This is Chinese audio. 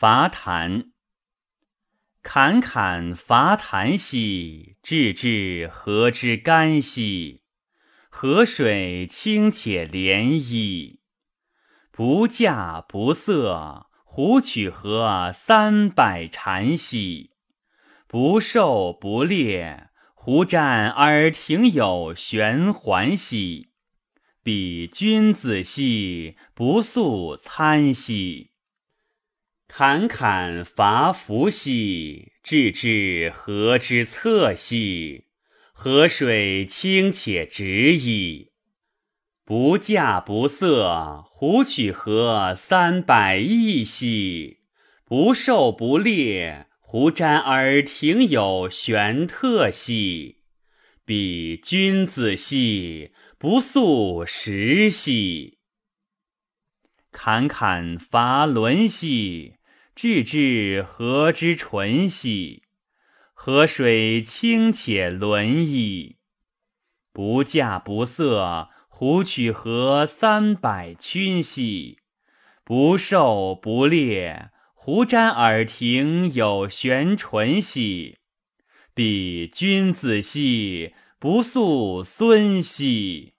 伐檀。侃侃伐檀兮，志志河之干兮。河水清且涟漪，不稼不色，胡曲河三百禅兮。不狩不猎，胡瞻而庭有玄环兮。彼君子兮，不素餐兮。侃侃伐伐兮，志志河之侧兮。河水清且直矣。不稼不色，胡曲河三百亿兮。不狩不猎，胡瞻而庭有玄特兮。彼君子兮，不速食兮。侃侃伐轮兮，志志河之淳兮。河水清且伦矣。不稼不色，胡曲河三百群兮。不狩不猎，胡瞻耳庭有玄纯兮。彼君子兮，不素孙兮。